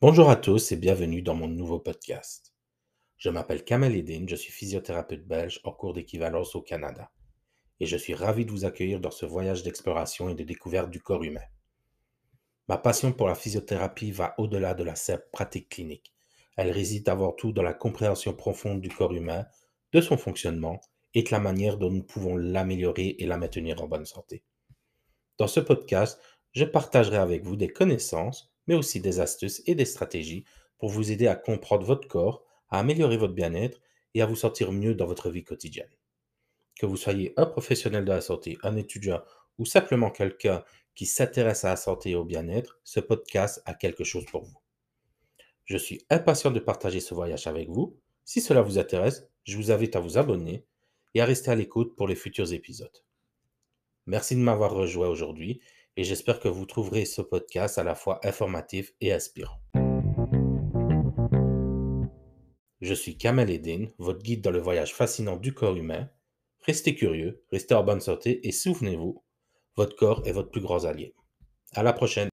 Bonjour à tous et bienvenue dans mon nouveau podcast. Je m'appelle Kamel Edin, je suis physiothérapeute belge en cours d'équivalence au Canada et je suis ravi de vous accueillir dans ce voyage d'exploration et de découverte du corps humain. Ma passion pour la physiothérapie va au-delà de la simple pratique clinique. Elle réside avant tout dans la compréhension profonde du corps humain, de son fonctionnement et de la manière dont nous pouvons l'améliorer et la maintenir en bonne santé. Dans ce podcast, je partagerai avec vous des connaissances mais aussi des astuces et des stratégies pour vous aider à comprendre votre corps, à améliorer votre bien-être et à vous sentir mieux dans votre vie quotidienne. Que vous soyez un professionnel de la santé, un étudiant ou simplement quelqu'un qui s'intéresse à la santé et au bien-être, ce podcast a quelque chose pour vous. Je suis impatient de partager ce voyage avec vous. Si cela vous intéresse, je vous invite à vous abonner et à rester à l'écoute pour les futurs épisodes. Merci de m'avoir rejoint aujourd'hui et j'espère que vous trouverez ce podcast à la fois informatif et inspirant. Je suis Kamel Edin, votre guide dans le voyage fascinant du corps humain. Restez curieux, restez en bonne santé et souvenez-vous, votre corps est votre plus grand allié. À la prochaine.